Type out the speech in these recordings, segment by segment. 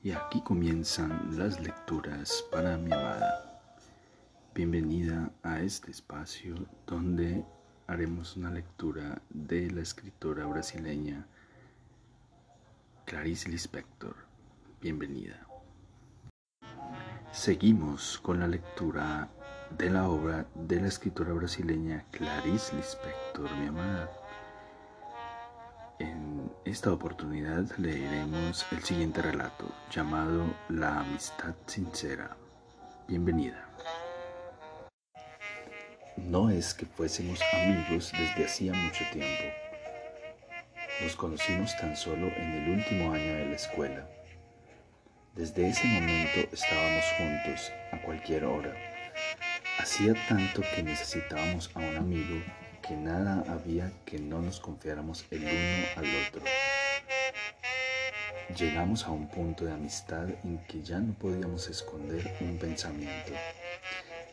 Y aquí comienzan las lecturas para mi amada. Bienvenida a este espacio donde haremos una lectura de la escritora brasileña Clarice Lispector. Bienvenida. Seguimos con la lectura de la obra de la escritora brasileña Clarice Lispector, mi amada. En esta oportunidad leeremos el siguiente relato llamado La amistad sincera. Bienvenida. No es que fuésemos amigos desde hacía mucho tiempo. Nos conocimos tan solo en el último año de la escuela. Desde ese momento estábamos juntos a cualquier hora. Hacía tanto que necesitábamos a un amigo que nada había que no nos confiáramos el uno al otro. Llegamos a un punto de amistad en que ya no podíamos esconder un pensamiento.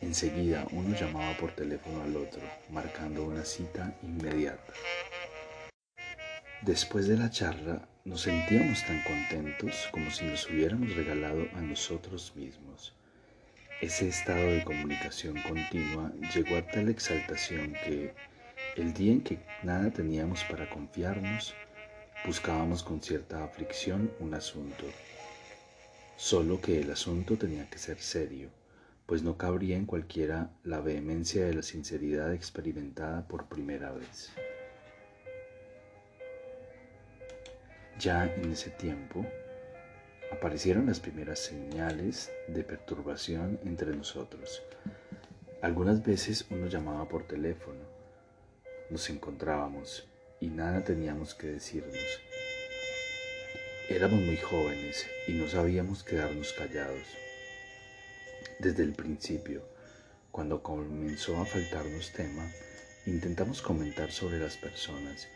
Enseguida uno llamaba por teléfono al otro, marcando una cita inmediata. Después de la charla nos sentíamos tan contentos como si nos hubiéramos regalado a nosotros mismos. Ese estado de comunicación continua llegó a tal exaltación que el día en que nada teníamos para confiarnos, buscábamos con cierta aflicción un asunto. Solo que el asunto tenía que ser serio, pues no cabría en cualquiera la vehemencia de la sinceridad experimentada por primera vez. Ya en ese tiempo aparecieron las primeras señales de perturbación entre nosotros. Algunas veces uno llamaba por teléfono, nos encontrábamos y nada teníamos que decirnos. Éramos muy jóvenes y no sabíamos quedarnos callados. Desde el principio, cuando comenzó a faltarnos tema, intentamos comentar sobre las personas,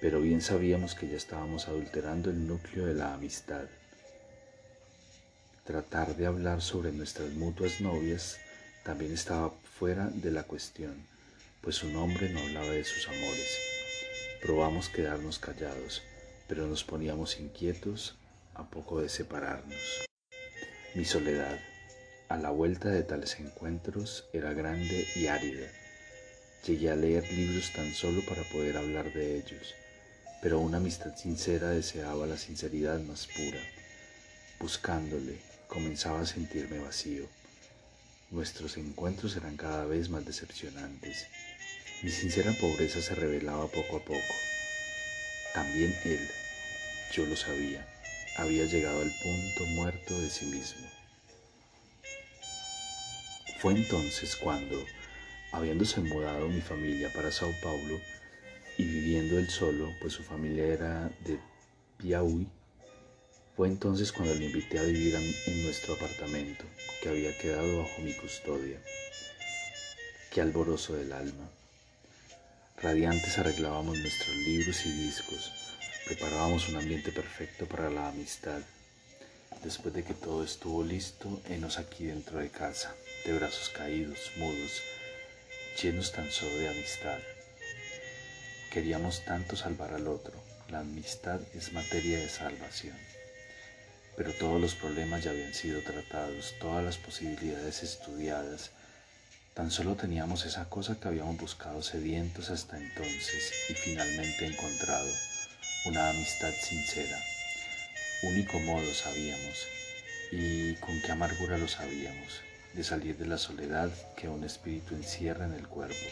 pero bien sabíamos que ya estábamos adulterando el núcleo de la amistad. Tratar de hablar sobre nuestras mutuas novias también estaba fuera de la cuestión pues un hombre no hablaba de sus amores. Probamos quedarnos callados, pero nos poníamos inquietos a poco de separarnos. Mi soledad, a la vuelta de tales encuentros, era grande y árida. Llegué a leer libros tan solo para poder hablar de ellos, pero una amistad sincera deseaba la sinceridad más pura. Buscándole, comenzaba a sentirme vacío. Nuestros encuentros eran cada vez más decepcionantes. Mi sincera pobreza se revelaba poco a poco. También él, yo lo sabía, había llegado al punto muerto de sí mismo. Fue entonces cuando, habiéndose mudado mi familia para Sao Paulo y viviendo él solo, pues su familia era de Piauí, fue entonces cuando le invité a vivir en nuestro apartamento, que había quedado bajo mi custodia. Qué alborozo del alma. Radiantes arreglábamos nuestros libros y discos, preparábamos un ambiente perfecto para la amistad. Después de que todo estuvo listo, enos aquí dentro de casa, de brazos caídos, mudos, llenos tan solo de amistad. Queríamos tanto salvar al otro, la amistad es materia de salvación. Pero todos los problemas ya habían sido tratados, todas las posibilidades estudiadas, Tan solo teníamos esa cosa que habíamos buscado sedientos hasta entonces y finalmente encontrado, una amistad sincera. Único modo sabíamos, y con qué amargura lo sabíamos, de salir de la soledad que un espíritu encierra en el cuerpo.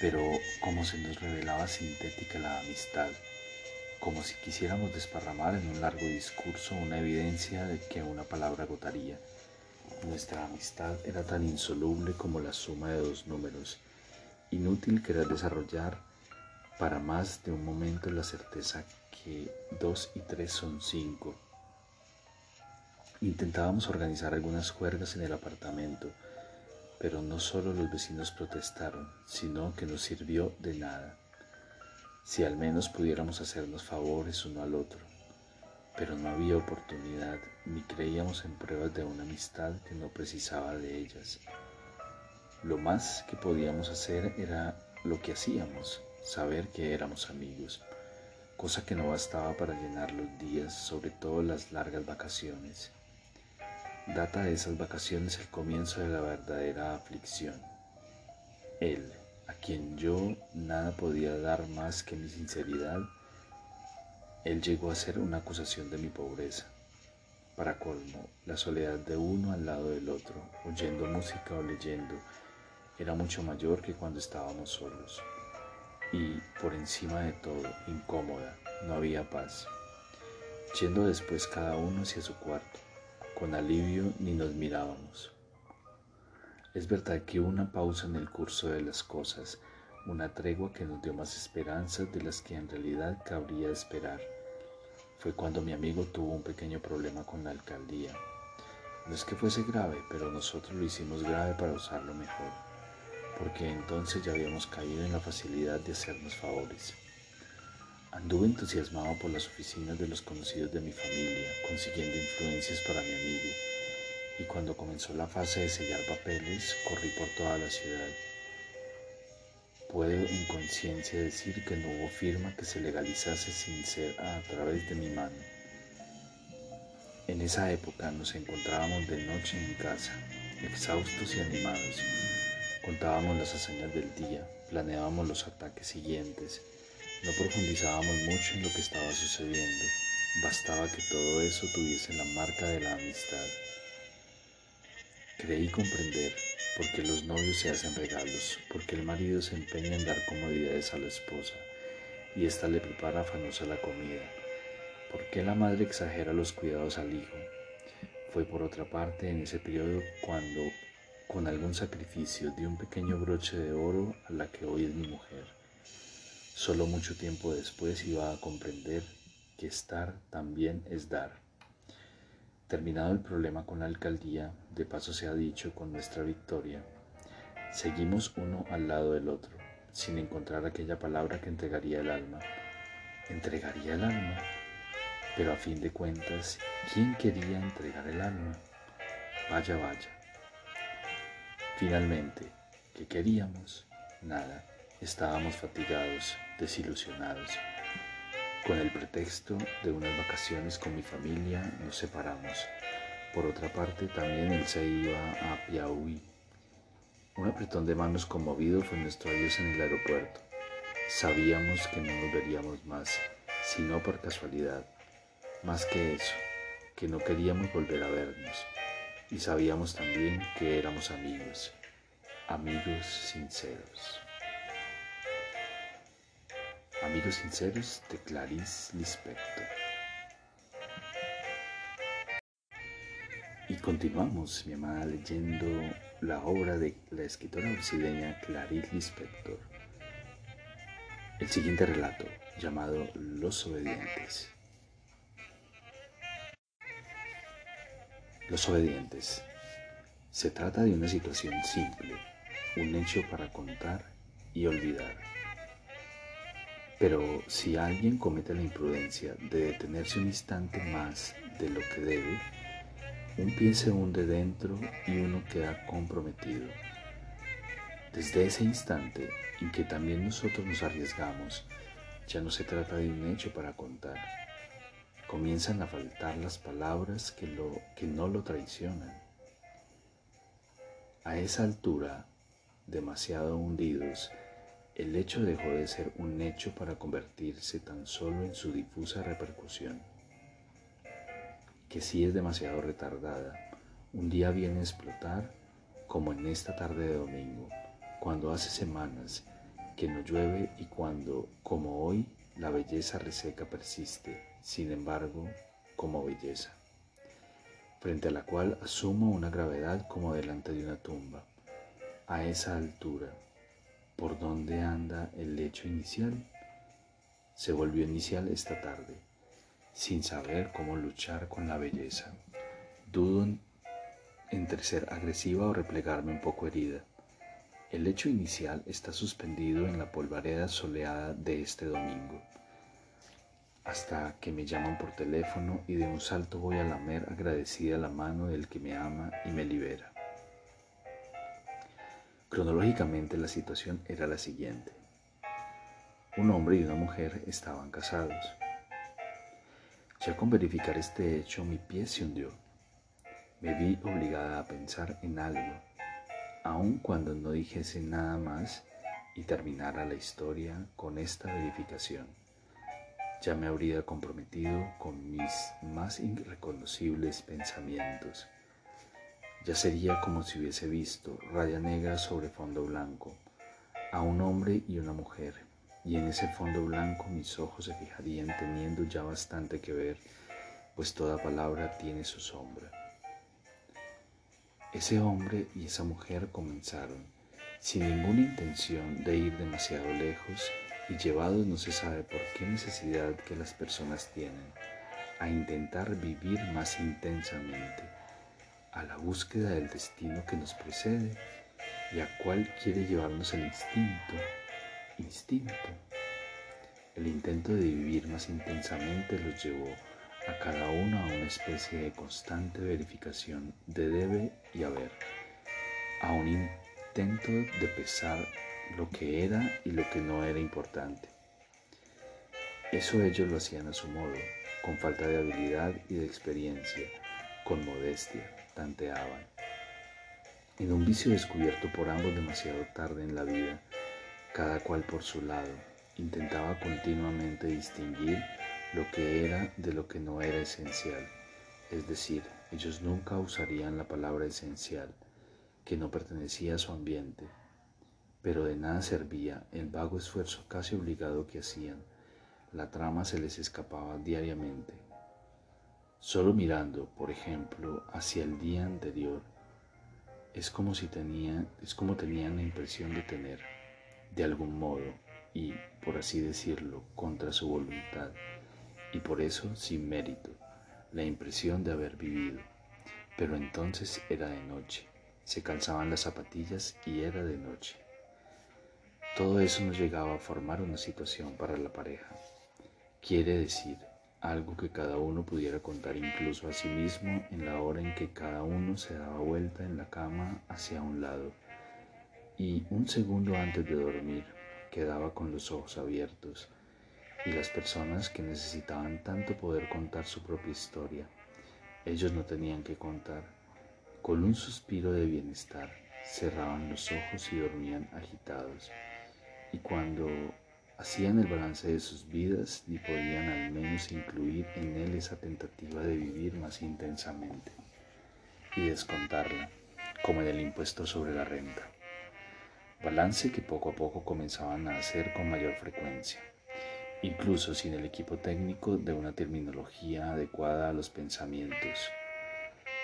Pero como se nos revelaba sintética la amistad, como si quisiéramos desparramar en un largo discurso una evidencia de que una palabra agotaría nuestra amistad era tan insoluble como la suma de dos números, inútil querer desarrollar para más de un momento la certeza que dos y tres son cinco. Intentábamos organizar algunas juergas en el apartamento, pero no solo los vecinos protestaron, sino que no sirvió de nada. Si al menos pudiéramos hacernos favores uno al otro pero no había oportunidad ni creíamos en pruebas de una amistad que no precisaba de ellas. Lo más que podíamos hacer era lo que hacíamos, saber que éramos amigos. cosa que no bastaba para llenar los días, sobre todo las largas vacaciones. Data de esas vacaciones el comienzo de la verdadera aflicción. Él, a quien yo nada podía dar más que mi sinceridad, él llegó a ser una acusación de mi pobreza. Para colmo, la soledad de uno al lado del otro, oyendo música o leyendo, era mucho mayor que cuando estábamos solos. Y, por encima de todo, incómoda, no había paz. Yendo después cada uno hacia su cuarto, con alivio ni nos mirábamos. Es verdad que una pausa en el curso de las cosas, una tregua que nos dio más esperanzas de las que en realidad cabría esperar. Fue cuando mi amigo tuvo un pequeño problema con la alcaldía. No es que fuese grave, pero nosotros lo hicimos grave para usarlo mejor, porque entonces ya habíamos caído en la facilidad de hacernos favores. Anduve entusiasmado por las oficinas de los conocidos de mi familia, consiguiendo influencias para mi amigo y cuando comenzó la fase de sellar papeles, corrí por toda la ciudad. Puedo en conciencia decir que no hubo firma que se legalizase sin ser a través de mi mano. En esa época nos encontrábamos de noche en casa, exhaustos y animados. Contábamos las hazañas del día, planeábamos los ataques siguientes, no profundizábamos mucho en lo que estaba sucediendo, bastaba que todo eso tuviese la marca de la amistad. Creí comprender por qué los novios se hacen regalos, por qué el marido se empeña en dar comodidades a la esposa y ésta le prepara afanosa la comida, por qué la madre exagera los cuidados al hijo. Fue por otra parte en ese periodo cuando, con algún sacrificio, di un pequeño broche de oro a la que hoy es mi mujer. Solo mucho tiempo después iba a comprender que estar también es dar. Terminado el problema con la alcaldía, de paso se ha dicho con nuestra victoria, seguimos uno al lado del otro, sin encontrar aquella palabra que entregaría el alma. ¿Entregaría el alma? Pero a fin de cuentas, ¿quién quería entregar el alma? Vaya, vaya. Finalmente, ¿qué queríamos? Nada. Estábamos fatigados, desilusionados. Con el pretexto de unas vacaciones con mi familia nos separamos. Por otra parte, también él se iba a Piauí. Un apretón de manos conmovido fue nuestro adiós en el aeropuerto. Sabíamos que no nos veríamos más, sino por casualidad. Más que eso, que no queríamos volver a vernos. Y sabíamos también que éramos amigos, amigos sinceros. Amigos sinceros de Clarice Lispector. Y continuamos, mi amada, leyendo la obra de la escritora brasileña Clarice Lispector. El siguiente relato, llamado Los Obedientes. Los Obedientes. Se trata de una situación simple, un hecho para contar y olvidar pero si alguien comete la imprudencia de detenerse un instante más de lo que debe, un pie se hunde dentro y uno queda comprometido. Desde ese instante en que también nosotros nos arriesgamos, ya no se trata de un hecho para contar. Comienzan a faltar las palabras que, lo, que no lo traicionan. A esa altura, demasiado hundidos, el hecho dejó de ser un hecho para convertirse tan solo en su difusa repercusión, que si es demasiado retardada, un día viene a explotar como en esta tarde de domingo, cuando hace semanas que no llueve y cuando, como hoy, la belleza reseca persiste, sin embargo, como belleza, frente a la cual asumo una gravedad como delante de una tumba. A esa altura, por dónde anda el lecho inicial. Se volvió inicial esta tarde, sin saber cómo luchar con la belleza. Dudo entre ser agresiva o replegarme un poco herida. El lecho inicial está suspendido en la polvareda soleada de este domingo, hasta que me llaman por teléfono y de un salto voy a lamer agradecida la mano del que me ama y me libera. Cronológicamente la situación era la siguiente. Un hombre y una mujer estaban casados. Ya con verificar este hecho mi pie se hundió. Me vi obligada a pensar en algo, aun cuando no dijese nada más y terminara la historia con esta verificación. Ya me habría comprometido con mis más irreconocibles pensamientos. Ya sería como si hubiese visto raya negra sobre fondo blanco a un hombre y una mujer y en ese fondo blanco mis ojos se fijarían teniendo ya bastante que ver, pues toda palabra tiene su sombra. Ese hombre y esa mujer comenzaron, sin ninguna intención de ir demasiado lejos y llevados no se sabe por qué necesidad que las personas tienen, a intentar vivir más intensamente, a la búsqueda del destino que nos precede y a cuál quiere llevarnos el instinto instinto. El intento de vivir más intensamente los llevó a cada uno a una especie de constante verificación de debe y haber, a un intento de pesar lo que era y lo que no era importante. Eso ellos lo hacían a su modo, con falta de habilidad y de experiencia, con modestia, tanteaban. En un vicio descubierto por ambos demasiado tarde en la vida, cada cual por su lado, intentaba continuamente distinguir lo que era de lo que no era esencial. Es decir, ellos nunca usarían la palabra esencial, que no pertenecía a su ambiente, pero de nada servía el vago esfuerzo casi obligado que hacían. La trama se les escapaba diariamente. Solo mirando, por ejemplo, hacia el día anterior, es como si tenían, es como tenían la impresión de tener de algún modo y, por así decirlo, contra su voluntad, y por eso sin mérito, la impresión de haber vivido. Pero entonces era de noche, se calzaban las zapatillas y era de noche. Todo eso nos llegaba a formar una situación para la pareja. Quiere decir, algo que cada uno pudiera contar incluso a sí mismo en la hora en que cada uno se daba vuelta en la cama hacia un lado y un segundo antes de dormir quedaba con los ojos abiertos y las personas que necesitaban tanto poder contar su propia historia, ellos no tenían que contar. Con un suspiro de bienestar cerraban los ojos y dormían agitados. Y cuando hacían el balance de sus vidas, ni podían al menos incluir en él esa tentativa de vivir más intensamente y descontarla, como en el impuesto sobre la renta balance que poco a poco comenzaban a hacer con mayor frecuencia, incluso sin el equipo técnico de una terminología adecuada a los pensamientos.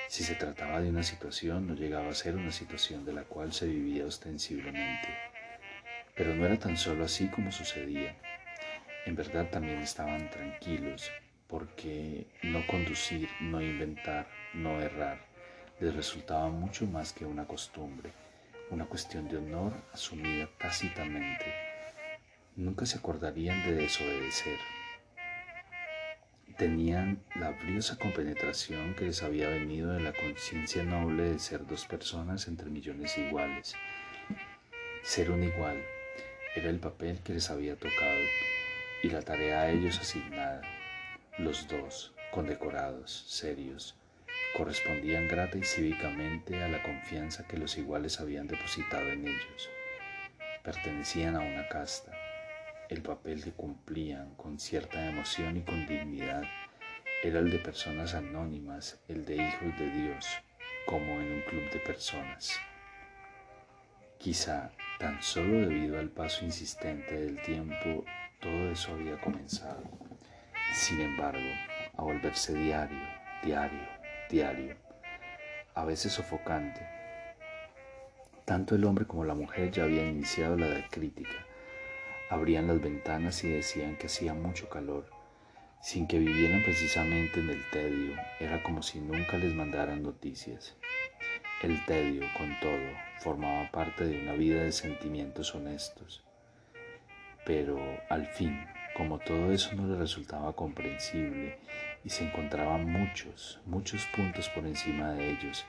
Si se trataba de una situación, no llegaba a ser una situación de la cual se vivía ostensiblemente. Pero no era tan solo así como sucedía. En verdad también estaban tranquilos, porque no conducir, no inventar, no errar, les resultaba mucho más que una costumbre una cuestión de honor asumida tácitamente. Nunca se acordarían de desobedecer. Tenían la briosa compenetración que les había venido de la conciencia noble de ser dos personas entre millones iguales. Ser un igual era el papel que les había tocado y la tarea a ellos asignada. Los dos, condecorados, serios, correspondían grata y cívicamente a la confianza que los iguales habían depositado en ellos. Pertenecían a una casta. El papel que cumplían con cierta emoción y con dignidad era el de personas anónimas, el de hijos de Dios, como en un club de personas. Quizá tan solo debido al paso insistente del tiempo, todo eso había comenzado. Sin embargo, a volverse diario, diario, diario, a veces sofocante. Tanto el hombre como la mujer ya habían iniciado la crítica. Abrían las ventanas y decían que hacía mucho calor, sin que vivieran precisamente en el tedio. Era como si nunca les mandaran noticias. El tedio, con todo, formaba parte de una vida de sentimientos honestos. Pero, al fin, como todo eso no le resultaba comprensible y se encontraban muchos, muchos puntos por encima de ellos,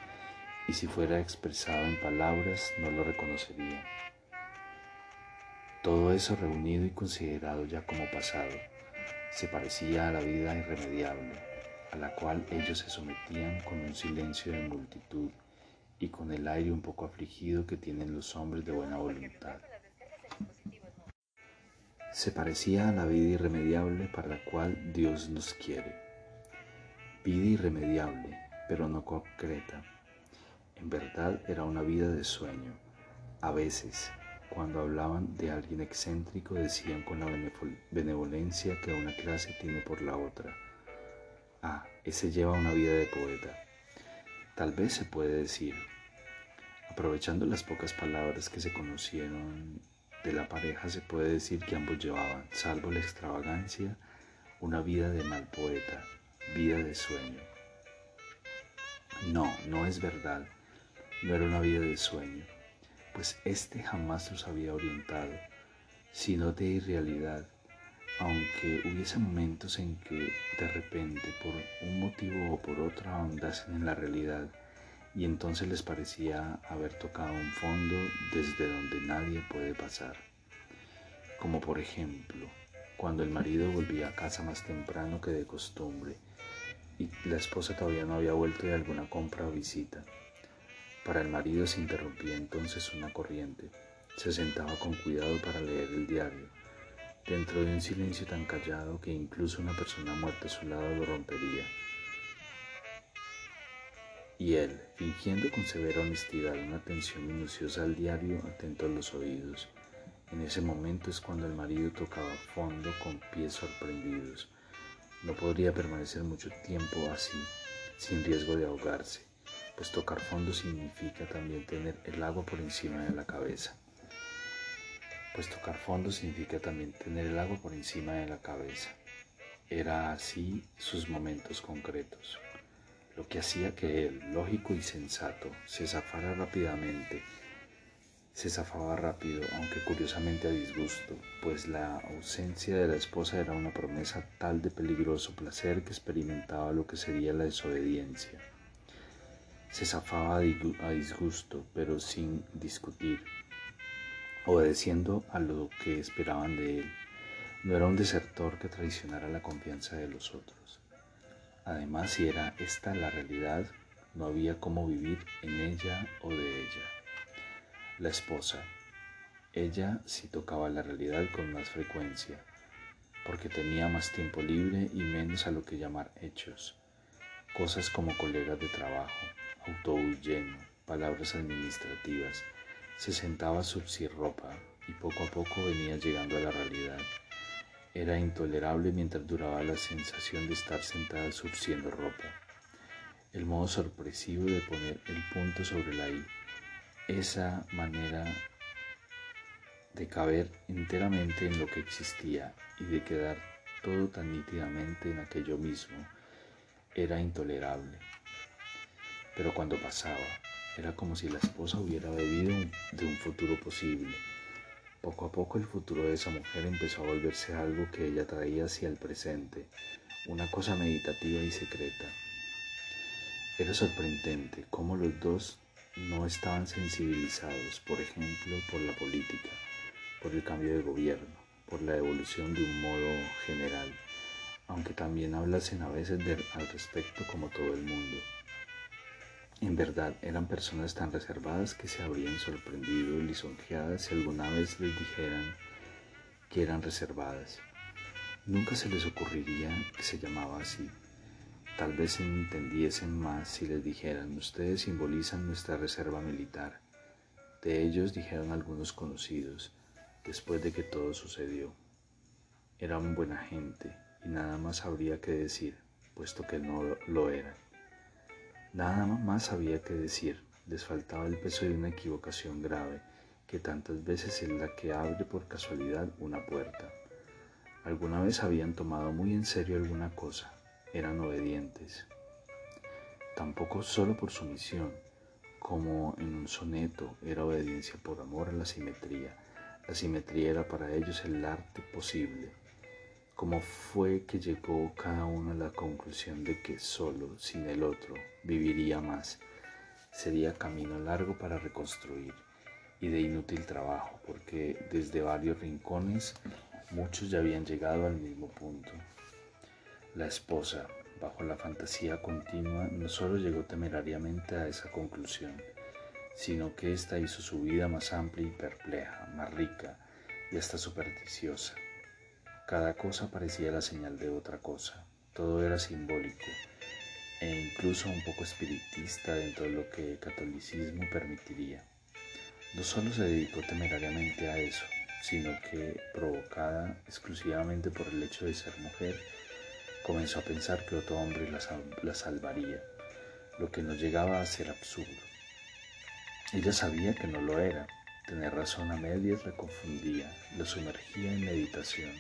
y si fuera expresado en palabras no lo reconocería. Todo eso reunido y considerado ya como pasado, se parecía a la vida irremediable, a la cual ellos se sometían con un silencio de multitud y con el aire un poco afligido que tienen los hombres de buena voluntad. Se parecía a la vida irremediable para la cual Dios nos quiere. Vida irremediable, pero no concreta. En verdad era una vida de sueño. A veces, cuando hablaban de alguien excéntrico, decían con la benevolencia que una clase tiene por la otra. Ah, ese lleva una vida de poeta. Tal vez se puede decir, aprovechando las pocas palabras que se conocieron de la pareja, se puede decir que ambos llevaban, salvo la extravagancia, una vida de mal poeta, vida de sueño. No, no es verdad, no era una vida de sueño, pues éste jamás los había orientado, sino de irrealidad, aunque hubiese momentos en que de repente por un motivo o por otro ahondasen en la realidad y entonces les parecía haber tocado un fondo desde donde nadie puede pasar. Como por ejemplo, cuando el marido volvía a casa más temprano que de costumbre y la esposa todavía no había vuelto de alguna compra o visita. Para el marido se interrumpía entonces una corriente. Se sentaba con cuidado para leer el diario dentro de un silencio tan callado que incluso una persona muerta a su lado lo rompería. Y él, fingiendo con severa honestidad una atención minuciosa al diario, atento a los oídos. En ese momento es cuando el marido tocaba fondo con pies sorprendidos. No podría permanecer mucho tiempo así, sin riesgo de ahogarse, pues tocar fondo significa también tener el agua por encima de la cabeza pues tocar fondo significa también tener el agua por encima de la cabeza. Era así sus momentos concretos, lo que hacía que él, lógico y sensato, se zafara rápidamente. Se zafaba rápido, aunque curiosamente a disgusto, pues la ausencia de la esposa era una promesa tal de peligroso placer que experimentaba lo que sería la desobediencia. Se zafaba a disgusto, pero sin discutir, obedeciendo a lo que esperaban de él. No era un desertor que traicionara la confianza de los otros. Además, si era esta la realidad, no había cómo vivir en ella o de ella. La esposa. Ella sí tocaba la realidad con más frecuencia, porque tenía más tiempo libre y menos a lo que llamar hechos. Cosas como colegas de trabajo, autobús lleno, palabras administrativas, se sentaba sin ropa y poco a poco venía llegando a la realidad. Era intolerable mientras duraba la sensación de estar sentada surciendo ropa. El modo sorpresivo de poner el punto sobre la I. Esa manera de caber enteramente en lo que existía y de quedar todo tan nítidamente en aquello mismo era intolerable. Pero cuando pasaba, era como si la esposa hubiera bebido de un futuro posible. Poco a poco el futuro de esa mujer empezó a volverse algo que ella traía hacia el presente, una cosa meditativa y secreta. Era sorprendente cómo los dos no estaban sensibilizados, por ejemplo, por la política, por el cambio de gobierno, por la evolución de un modo general, aunque también hablasen a veces al respecto como todo el mundo. En verdad, eran personas tan reservadas que se habrían sorprendido y lisonjeadas si alguna vez les dijeran que eran reservadas. Nunca se les ocurriría que se llamaba así. Tal vez se entendiesen más si les dijeran, ustedes simbolizan nuestra reserva militar. De ellos dijeron algunos conocidos, después de que todo sucedió. Eran buena gente y nada más habría que decir, puesto que no lo eran. Nada más había que decir, les faltaba el peso de una equivocación grave, que tantas veces es la que abre por casualidad una puerta. Alguna vez habían tomado muy en serio alguna cosa, eran obedientes. Tampoco solo por sumisión, como en un soneto era obediencia por amor a la simetría. La simetría era para ellos el arte posible, cómo fue que llegó cada uno a la conclusión de que solo, sin el otro, viviría más. Sería camino largo para reconstruir. y de inútil trabajo, porque desde varios rincones muchos ya habían llegado al mismo punto. La esposa, bajo la fantasía continua, no solo llegó temerariamente a esa conclusión, sino que ésta hizo su vida más amplia y perpleja, más rica y hasta supersticiosa. Cada cosa parecía la señal de otra cosa, todo era simbólico e incluso un poco espiritista dentro de lo que el catolicismo permitiría. No solo se dedicó temerariamente a eso, sino que, provocada exclusivamente por el hecho de ser mujer, comenzó a pensar que otro hombre la, la salvaría, lo que no llegaba a ser absurdo. Ella sabía que no lo era, tener razón a medias le confundía, lo sumergía en meditación.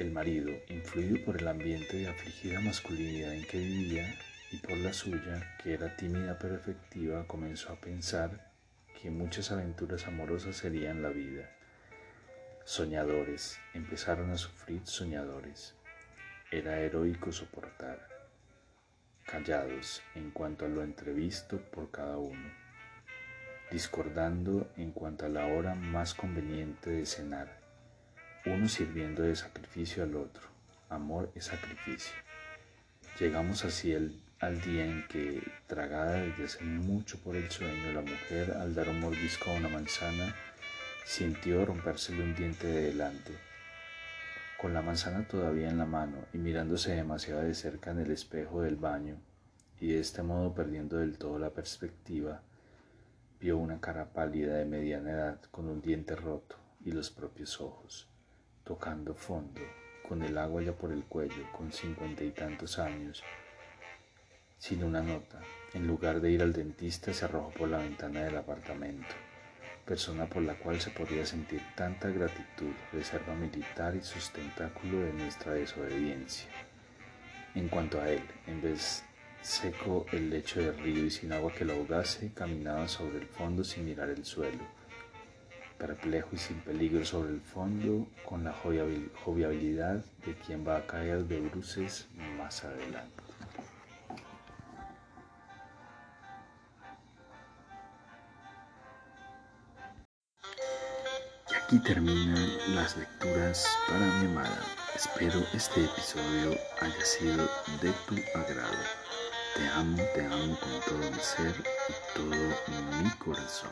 El marido, influido por el ambiente de afligida masculinidad en que vivía y por la suya, que era tímida pero efectiva, comenzó a pensar que muchas aventuras amorosas serían la vida. Soñadores, empezaron a sufrir soñadores. Era heroico soportar. Callados en cuanto a lo entrevisto por cada uno discordando en cuanto a la hora más conveniente de cenar, uno sirviendo de sacrificio al otro. Amor es sacrificio. Llegamos así al día en que, tragada desde hace mucho por el sueño, la mujer, al dar un mordisco a una manzana, sintió rompérsele un diente de delante. Con la manzana todavía en la mano y mirándose demasiado de cerca en el espejo del baño, y de este modo perdiendo del todo la perspectiva, Vio una cara pálida de mediana edad con un diente roto y los propios ojos, tocando fondo, con el agua ya por el cuello, con cincuenta y tantos años, sin una nota. En lugar de ir al dentista se arrojó por la ventana del apartamento, persona por la cual se podría sentir tanta gratitud, reserva militar y sustentáculo de nuestra desobediencia. En cuanto a él, en vez Seco el lecho del río y sin agua que lo ahogase, caminaba sobre el fondo sin mirar el suelo. Perplejo y sin peligro sobre el fondo, con la joviabilidad de quien va a caer de bruces más adelante. Y aquí terminan las lecturas para mi amada. Espero este episodio haya sido de tu agrado. Te amo, te amo con todo mi ser y todo mi corazón.